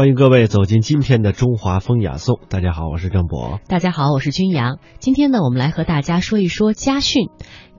欢迎各位走进今天的中华风雅颂。大家好，我是郑博。大家好，我是君阳。今天呢，我们来和大家说一说家训。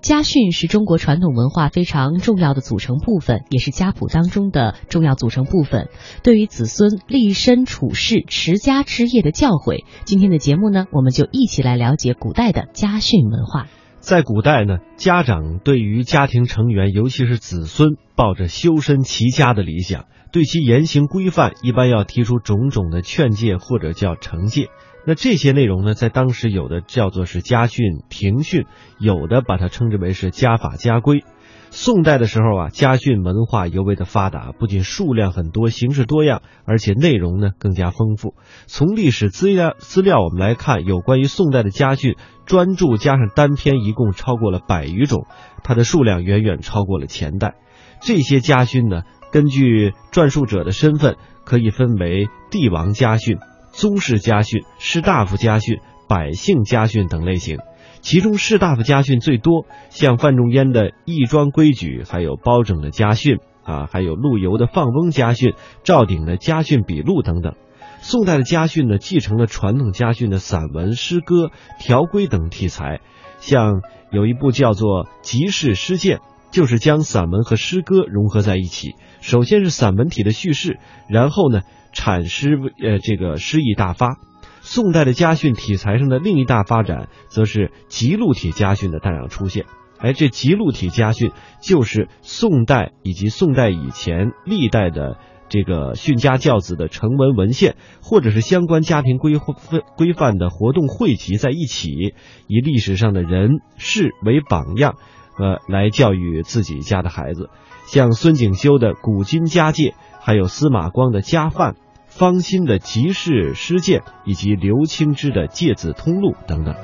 家训是中国传统文化非常重要的组成部分，也是家谱当中的重要组成部分，对于子孙立身处世、持家之业的教诲。今天的节目呢，我们就一起来了解古代的家训文化。在古代呢，家长对于家庭成员，尤其是子孙，抱着修身齐家的理想。对其言行规范，一般要提出种种的劝诫或者叫惩戒。那这些内容呢，在当时有的叫做是家训、庭训，有的把它称之为是家法家规。宋代的时候啊，家训文化尤为的发达，不仅数量很多、形式多样，而且内容呢更加丰富。从历史资料资料我们来看，有关于宋代的家训，专著加上单篇，一共超过了百余种，它的数量远远超过了前代。这些家训呢。根据撰述者的身份，可以分为帝王家训、宗室家训、士大夫家训、百姓家训等类型。其中士大夫家训最多，像范仲淹的《义庄规矩》，还有包拯的家训啊，还有陆游的《放翁家训》、赵鼎的家训笔录等等。宋代的家训呢，继承了传统家训的散文、诗歌、条规等题材，像有一部叫做《集市诗鉴》。就是将散文和诗歌融合在一起。首先是散文体的叙事，然后呢，阐诗呃这个诗意大发。宋代的家训题材上的另一大发展，则是集录体家训的大量出现。哎，这集录体家训就是宋代以及宋代以前历代的这个训家教子的成文文献，或者是相关家庭规规规范的活动汇集在一起，以历史上的人事为榜样。呃，来教育自己家的孩子，像孙景修的《古今家戒》，还有司马光的《家范》，方心的《集市诗鉴》，以及刘清之的《诫子通录》等等。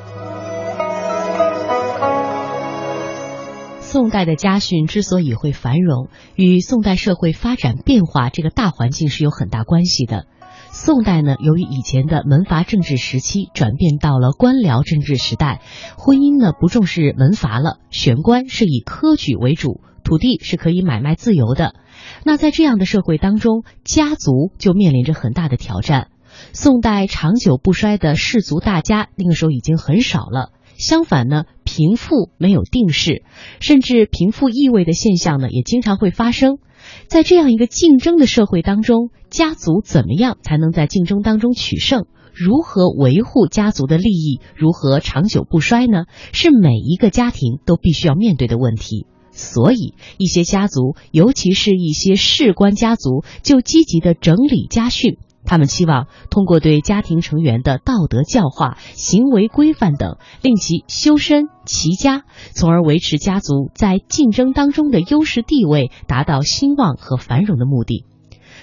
宋代的家训之所以会繁荣，与宋代社会发展变化这个大环境是有很大关系的。宋代呢，由于以前的门阀政治时期转变到了官僚政治时代，婚姻呢不重视门阀了，选官是以科举为主，土地是可以买卖自由的。那在这样的社会当中，家族就面临着很大的挑战。宋代长久不衰的氏族大家，那个时候已经很少了。相反呢，贫富没有定势，甚至贫富异位的现象呢，也经常会发生。在这样一个竞争的社会当中，家族怎么样才能在竞争当中取胜？如何维护家族的利益？如何长久不衰呢？是每一个家庭都必须要面对的问题。所以，一些家族，尤其是一些士官家族，就积极的整理家训。他们希望通过对家庭成员的道德教化、行为规范等，令其修身齐家，从而维持家族在竞争当中的优势地位，达到兴旺和繁荣的目的。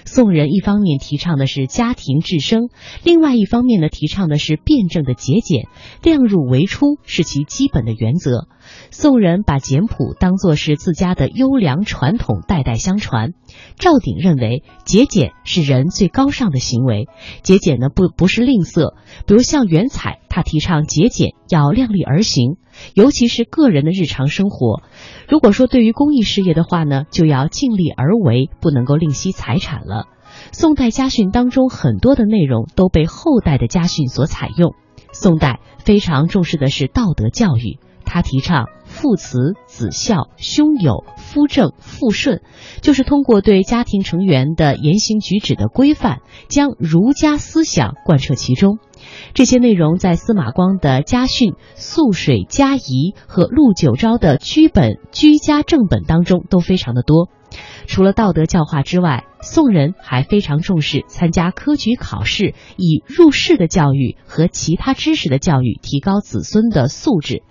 宋人一方面提倡的是家庭治生，另外一方面呢，提倡的是辩证的节俭，量入为出是其基本的原则。宋人把简朴当作是自家的优良传统，代代相传。赵鼎认为节俭是人最高尚的行为，节俭呢不不是吝啬。比如像袁采，他提倡节俭要量力而行，尤其是个人的日常生活。如果说对于公益事业的话呢，就要尽力而为，不能够吝惜财产了。宋代家训当中很多的内容都被后代的家训所采用。宋代非常重视的是道德教育。他提倡父慈子孝、兄友夫正妇顺，就是通过对家庭成员的言行举止的规范，将儒家思想贯彻其中。这些内容在司马光的家训、素水家仪和陆九昭的居本居家正本当中都非常的多。除了道德教化之外，宋人还非常重视参加科举考试，以入仕的教育和其他知识的教育提高子孙的素质。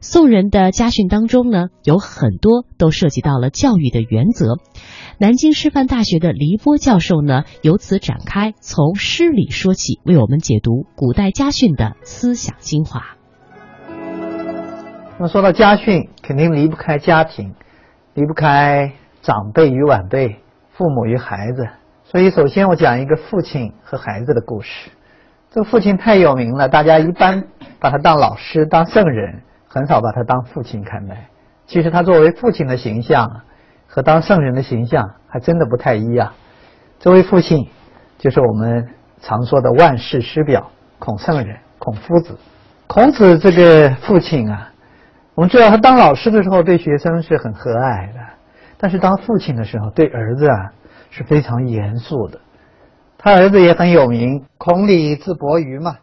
宋人的家训当中呢，有很多都涉及到了教育的原则。南京师范大学的黎波教授呢，由此展开从诗里说起，为我们解读古代家训的思想精华。那么说到家训，肯定离不开家庭，离不开长辈与晚辈、父母与孩子。所以，首先我讲一个父亲和孩子的故事。这个父亲太有名了，大家一般把他当老师、当圣人。很少把他当父亲看待，其实他作为父亲的形象和当圣人的形象还真的不太一样。这位父亲就是我们常说的万世师表孔圣人孔夫子。孔子这个父亲啊，我们知道他当老师的时候对学生是很和蔼的，但是当父亲的时候对儿子啊是非常严肃的。他儿子也很有名，孔鲤字伯鱼嘛，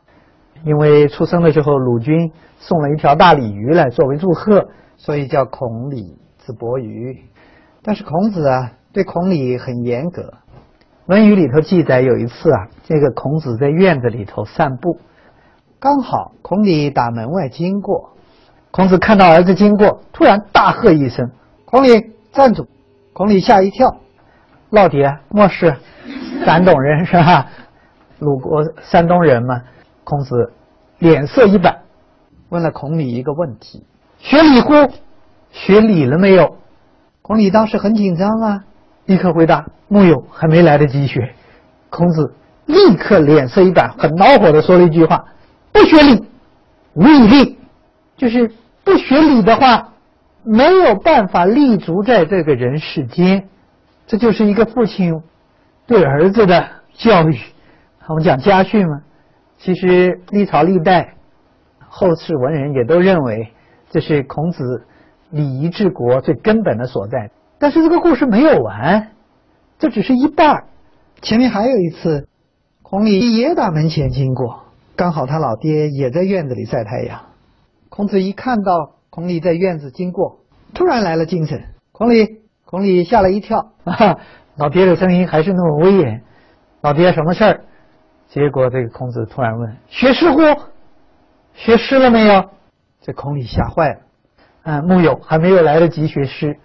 因为出生的时候鲁军送了一条大鲤鱼来作为祝贺，所以叫孔鲤字伯鱼。但是孔子啊对孔鲤很严格，《论语》里头记载有一次啊，这个孔子在院子里头散步，刚好孔鲤打门外经过，孔子看到儿子经过，突然大喝一声：“孔鲤站住！”孔鲤吓一跳，老爹莫事。山东人是吧？鲁国山东人嘛。孔子脸色一板，问了孔鲤一个问题：“学礼乎？学礼了没有？”孔鲤当时很紧张啊，立刻回答：“木有，还没来得及学。”孔子立刻脸色一板，很恼火的说了一句话：“不学礼，无以立。”就是不学礼的话，没有办法立足在这个人世间。这就是一个父亲。对儿子的教育，我们讲家训嘛。其实历朝历代后世文人也都认为这是孔子礼仪治国最根本的所在。但是这个故事没有完，这只是一半前面还有一次，孔鲤也打门前经过，刚好他老爹也在院子里晒太阳。孔子一看到孔鲤在院子经过，突然来了精神。孔鲤，孔鲤吓了一跳啊。老爹的声音还是那么威严。老爹，什么事儿？结果这个孔子突然问：“学诗乎？学诗了没有？”这孔鲤吓坏了。啊，木有，还没有来得及学诗。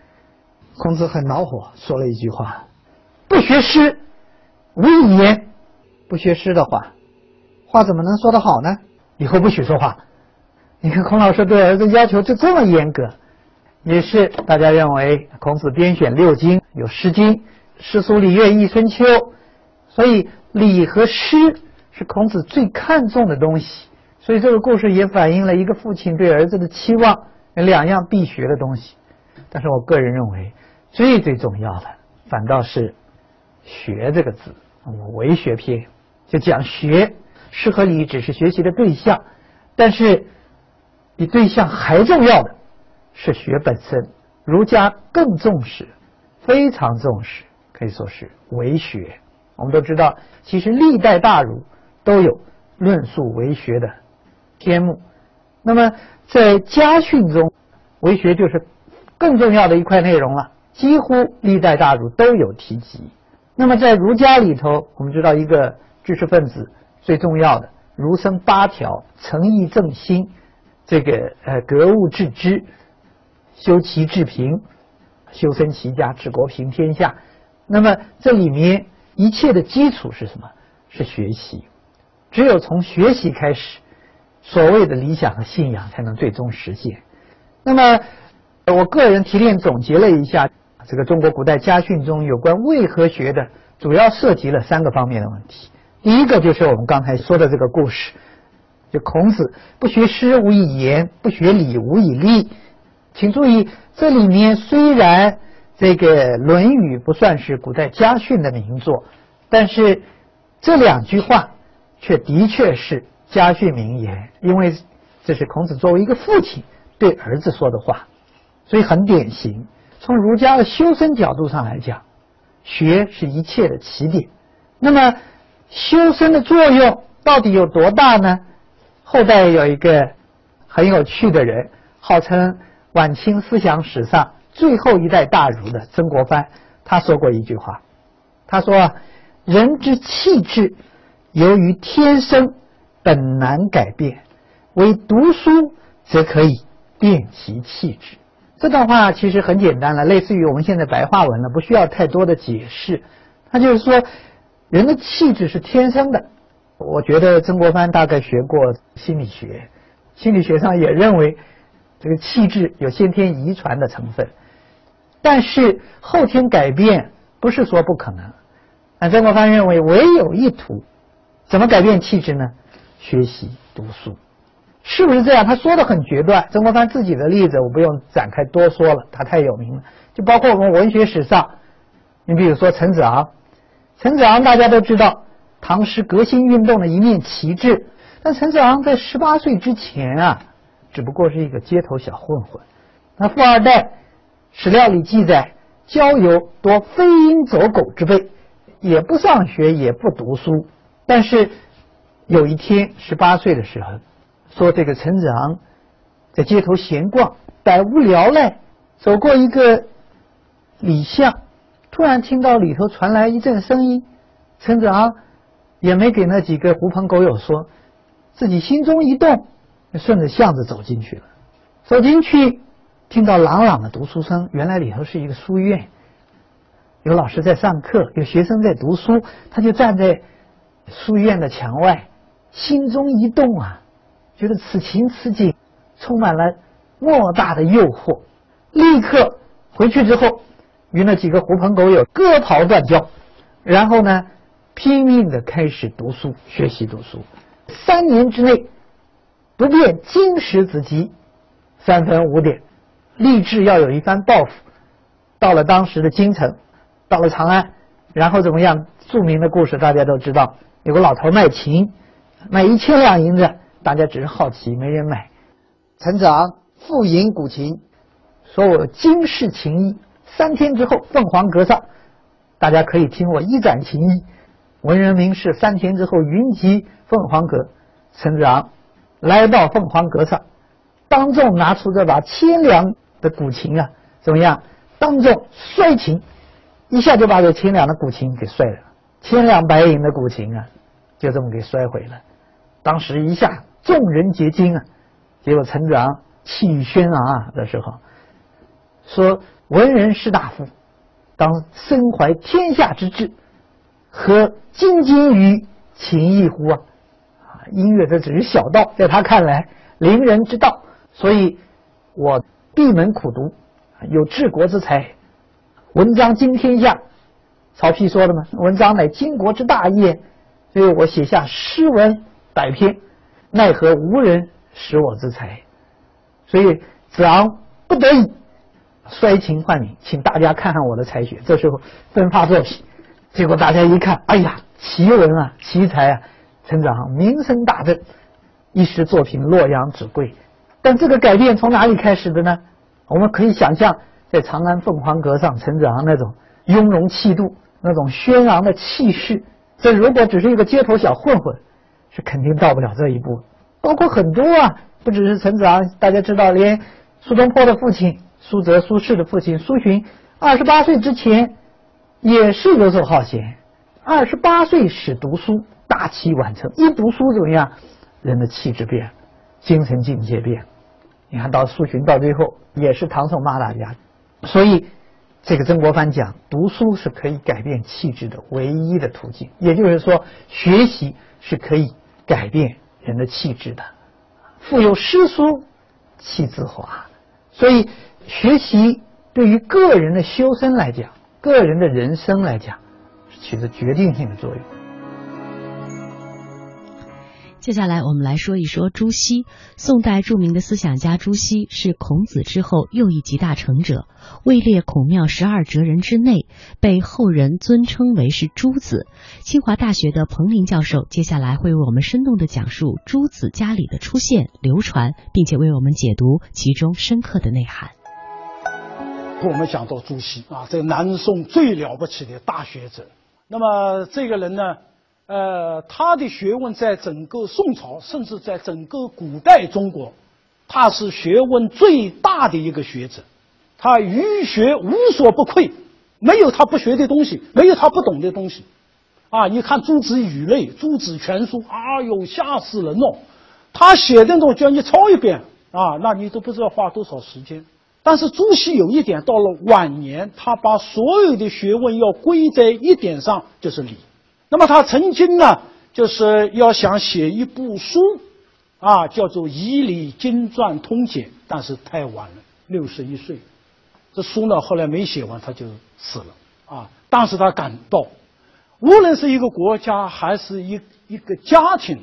孔子很恼火，说了一句话：“不学诗，无以言。不学诗的话，话怎么能说得好呢？以后不许说话。”你看孔老师对儿子要求就这么严格，也是大家认为孔子编选六经，有《诗经》。诗书礼乐易春秋，所以礼和诗是孔子最看重的东西。所以这个故事也反映了一个父亲对儿子的期望，两样必学的东西。但是我个人认为，最最重要的反倒是“学”这个字。我为学篇就讲学，诗和礼只是学习的对象，但是比对象还重要的是学本身。儒家更重视，非常重视。可以说是为学。我们都知道，其实历代大儒都有论述为学的篇目。那么在家训中，为学就是更重要的一块内容了，几乎历代大儒都有提及。那么在儒家里头，我们知道一个知识分子最重要的儒生八条：诚意正心，这个呃格物致知，修齐治平，修身齐家治国平天下。那么这里面一切的基础是什么？是学习。只有从学习开始，所谓的理想和信仰才能最终实现。那么，我个人提炼总结了一下，这个中国古代家训中有关为何学的，主要涉及了三个方面的问题。第一个就是我们刚才说的这个故事，就孔子不学诗无以言，不学礼无以立。请注意，这里面虽然。这个《论语》不算是古代家训的名作，但是这两句话却的确是家训名言，因为这是孔子作为一个父亲对儿子说的话，所以很典型。从儒家的修身角度上来讲，学是一切的起点。那么修身的作用到底有多大呢？后代有一个很有趣的人，号称晚清思想史上。最后一代大儒的曾国藩，他说过一句话，他说：“人之气质，由于天生，本难改变；唯读书，则可以变其气质。”这段话其实很简单了，类似于我们现在白话文了，不需要太多的解释。他就是说，人的气质是天生的。我觉得曾国藩大概学过心理学，心理学上也认为这个气质有先天遗传的成分。但是后天改变不是说不可能，啊，曾国藩认为唯有一途，怎么改变气质呢？学习读书，是不是这样？他说的很决断。曾国藩自己的例子我不用展开多说了，他太有名了。就包括我们文学史上，你比如说陈子昂，陈子昂大家都知道，唐诗革新运动的一面旗帜。但陈子昂在十八岁之前啊，只不过是一个街头小混混。那富二代，史料里记载，交友多飞鹰走狗之辈，也不上学，也不读书。但是有一天，十八岁的时候，说这个陈子昂在街头闲逛，百无聊赖，走过一个里巷，突然听到里头传来一阵声音。陈子昂也没给那几个狐朋狗友说，自己心中一动，顺着巷子走进去了。走进去。听到朗朗的读书声，原来里头是一个书院，有老师在上课，有学生在读书，他就站在书院的墙外，心中一动啊，觉得此情此景充满了莫大的诱惑，立刻回去之后，与那几个狐朋狗友割袍断交，然后呢，拼命的开始读书学习读书，三年之内不遍经史子集，三分五点。立志要有一番抱负，到了当时的京城，到了长安，然后怎么样？著名的故事大家都知道，有个老头卖琴，卖一千两银子，大家只是好奇，没人买。陈子昂复吟古琴，说我今世琴艺，三天之后凤凰阁上，大家可以听我一展琴艺。文人名士三天之后云集凤凰阁，陈子昂来到凤凰阁上，当众拿出这把千两。的古琴啊，怎么样？当众摔琴，一下就把这千两的古琴给摔了，千两白银的古琴啊，就这么给摔毁了。当时一下众人皆惊啊。结果陈子昂气宇轩昂啊的时候，说：“文人士大夫，当身怀天下之志，何精精于琴艺乎？啊，音乐这只是小道，在他看来，凌人之道。所以，我。”闭门苦读，有治国之才，文章惊天下。曹丕说的嘛，文章乃经国之大业，所以我写下诗文百篇，奈何无人识我之才。所以子昂不得已摔琴换名，请大家看看我的才学。这时候分发作品，结果大家一看，哎呀，奇文啊，奇才啊！陈子昂名声大振，一时作品洛阳纸贵。但这个改变从哪里开始的呢？我们可以想象，在长安凤凰阁上，陈子昂那种雍容气度、那种轩昂的气势，这如果只是一个街头小混混，是肯定到不了这一步。包括很多啊，不只是陈子昂，大家知道，连苏东坡的父亲苏辙、苏轼的父亲苏洵，二十八岁之前也是游手好闲，二十八岁始读书，大器晚成。一读书怎么样？人的气质变了。精神境界变，你看到苏洵到最后也是唐宋八大家，所以这个曾国藩讲，读书是可以改变气质的唯一的途径，也就是说，学习是可以改变人的气质的。腹有诗书气自华，所以学习对于个人的修身来讲，个人的人生来讲，起着决定性的作用。接下来我们来说一说朱熹。宋代著名的思想家朱熹是孔子之后又一集大成者，位列孔庙十二哲人之内，被后人尊称为是朱子。清华大学的彭林教授接下来会为我们生动的讲述朱子家里的出现、流传，并且为我们解读其中深刻的内涵。我们讲到朱熹啊，这南宋最了不起的大学者。那么这个人呢？呃，他的学问在整个宋朝，甚至在整个古代中国，他是学问最大的一个学者，他于学无所不窥，没有他不学的东西，没有他不懂的东西。啊，你看《诸子语类》《诸子全书》，啊哟，吓死人了！他写的东西叫你抄一遍啊，那你都不知道花多少时间。但是朱熹有一点，到了晚年，他把所有的学问要归在一点上，就是礼。那么他曾经呢，就是要想写一部书，啊，叫做《仪礼经传通解》，但是太晚了，六十一岁，这书呢后来没写完，他就死了。啊，当时他感到，无论是一个国家还是一一个家庭，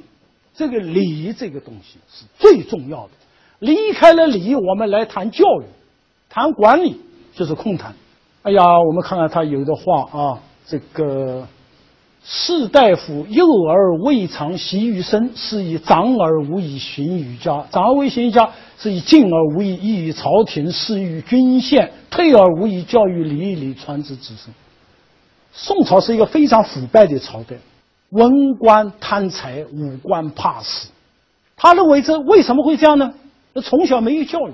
这个礼这个东西是最重要的。离开了礼，我们来谈教育，谈管理就是空谈。哎呀，我们看看他有的话啊，这个。士大夫幼而未尝习于身，是以长而无以行于家；长而无以行于家，是以进而无以益于朝廷，事于君献；退而无以教育礼礼，传之子孙。宋朝是一个非常腐败的朝代，文官贪财，武官怕死。他认为这为什么会这样呢？那从小没有教育，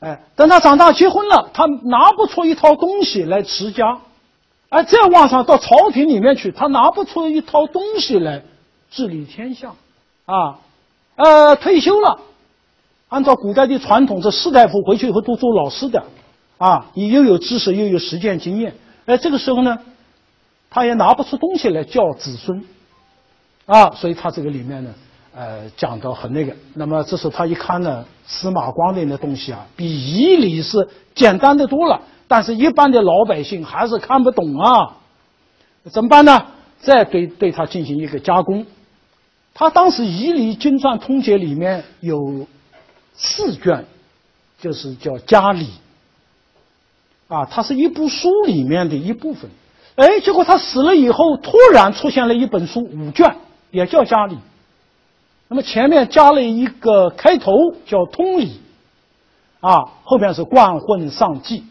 哎，等他长大结婚了，他拿不出一套东西来持家。哎再往上到朝廷里面去，他拿不出一套东西来治理天下，啊，呃，退休了，按照古代的传统，这士大夫回去以后都做老师的，啊，你又有知识又有实践经验，哎，这个时候呢，他也拿不出东西来教子孙，啊，所以他这个里面呢，呃，讲的很那个。那么这时候他一看呢，司马光的那东西啊，比仪礼是简单的多了。但是，一般的老百姓还是看不懂啊，怎么办呢？再对对他进行一个加工。他当时《仪礼经传通解》里面有四卷，就是叫家礼啊，它是一部书里面的一部分。哎，结果他死了以后，突然出现了一本书五卷，也叫家礼。那么前面加了一个开头叫通礼啊，后边是冠混上记。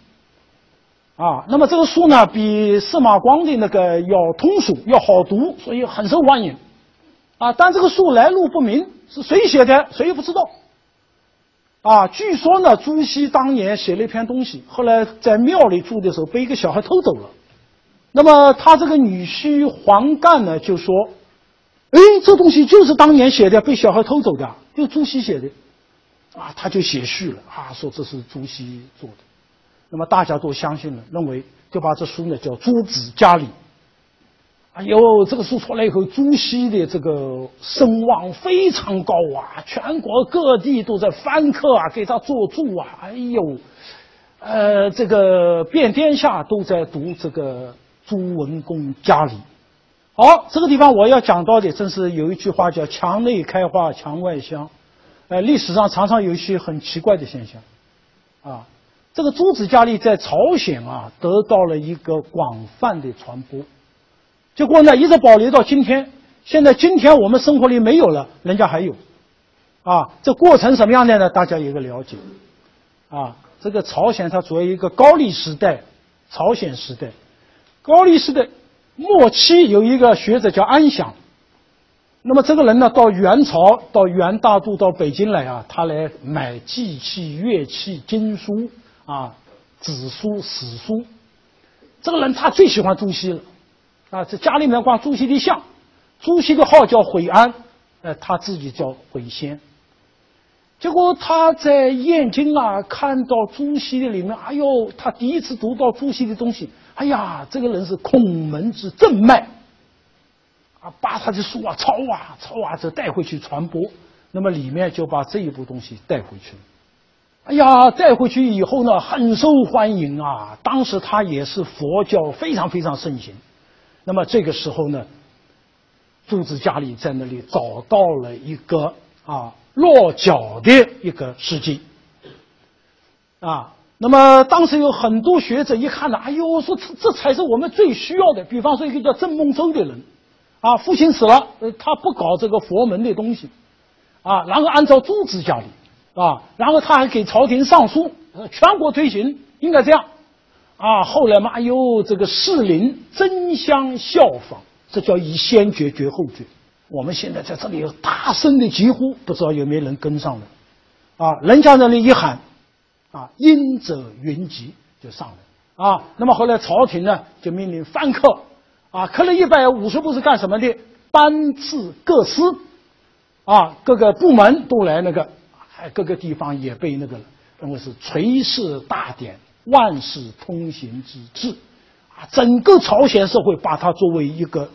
啊，那么这个书呢，比司马光的那个要通俗，要好读，所以很受欢迎。啊，但这个书来路不明，是谁写的，谁也不知道。啊，据说呢，朱熹当年写了一篇东西，后来在庙里住的时候被一个小孩偷走了。那么他这个女婿黄干呢，就说：“哎，这东西就是当年写的，被小孩偷走的，就朱熹写的。”啊，他就写序了，啊，说这是朱熹做的。那么大家都相信了，认为就把这书呢叫《朱子家礼》。哎呦，这个书出来以后，朱熹的这个声望非常高啊，全国各地都在翻刻啊，给他做注啊。哎呦，呃，这个遍天下都在读这个朱文公家礼。好，这个地方我要讲到的，正是有一句话叫“墙内开花墙外香”。呃，历史上常常有一些很奇怪的现象，啊。这个朱子家礼在朝鲜啊得到了一个广泛的传播，结果呢一直保留到今天。现在今天我们生活里没有了，人家还有，啊，这过程什么样的呢？大家有个了解，啊，这个朝鲜它主要一个高丽时代，朝鲜时代，高丽时代末期有一个学者叫安享，那么这个人呢到元朝到元大都到北京来啊，他来买祭器、乐器、经书。啊，子书、史书，这个人他最喜欢朱熹了，啊，在家里面挂朱熹的像，朱熹的号叫悔安，呃，他自己叫悔仙。结果他在燕京啊，看到朱熹的里面，哎呦，他第一次读到朱熹的东西，哎呀，这个人是孔门之正脉，啊，把他的书啊抄啊抄啊，就带回去传播，那么里面就把这一部东西带回去了。哎呀，带回去以后呢，很受欢迎啊！当时他也是佛教非常非常盛行。那么这个时候呢，朱子家里在那里找到了一个啊落脚的一个时机啊。那么当时有很多学者一看呢，哎呦，说这这才是我们最需要的。比方说一个叫郑孟周的人，啊，父亲死了，呃，他不搞这个佛门的东西，啊，然后按照朱子家里。啊，然后他还给朝廷上书，全国推行应该这样，啊，后来嘛，哎呦，这个士林争相效仿，这叫以先觉绝后觉。我们现在在这里大声的疾呼，不知道有没有人跟上来，啊，人家那里一喊，啊，应者云集就上来，啊，那么后来朝廷呢就命令翻刻，啊，刻了一百五十部是干什么的？班次各司，啊，各个部门都来那个。哎，各个地方也被那个认为是垂世大典、万世通行之治，啊，整个朝鲜社会把它作为一个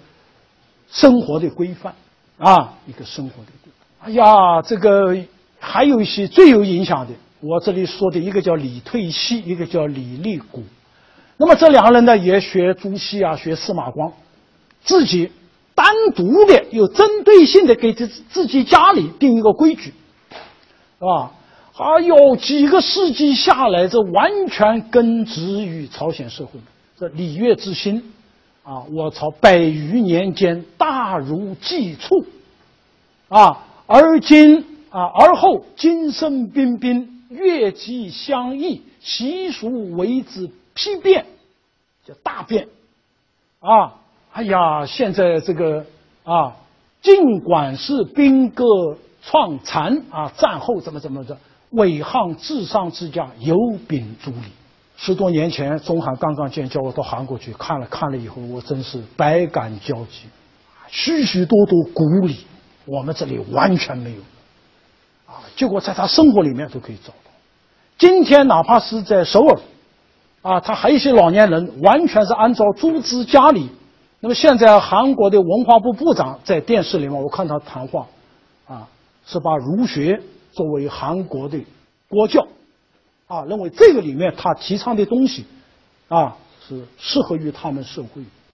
生活的规范，啊，一个生活的规范。哎呀，这个还有一些最有影响的，我这里说的一个叫李退熹，一个叫李立谷。那么这两个人呢，也学朱熹啊，学司马光，自己单独的、有针对性的给自自己家里定一个规矩。是吧？哎呦，几个世纪下来，这完全根植于朝鲜社会。这礼乐之心，啊，我朝百余年间大如寄处，啊，而今啊，而后今生彬彬，乐极相异，习俗为之批变，叫大变，啊，哎呀，现在这个啊，尽管是兵戈创残啊，战后怎么怎么着，伟汉至上之家有秉朱礼。十多年前，中韩刚刚建交，我到韩国去看了，看了以后，我真是百感交集，许许多多古礼，我们这里完全没有，啊，结果在他生活里面都可以找到。今天哪怕是在首尔，啊，他还有一些老年人，完全是按照朱子家里。那么现在韩国的文化部部长在电视里面，我看他谈话，是把儒学作为韩国的国教。啊，认为这个里面他提倡的东西，啊，是适合于他们社会。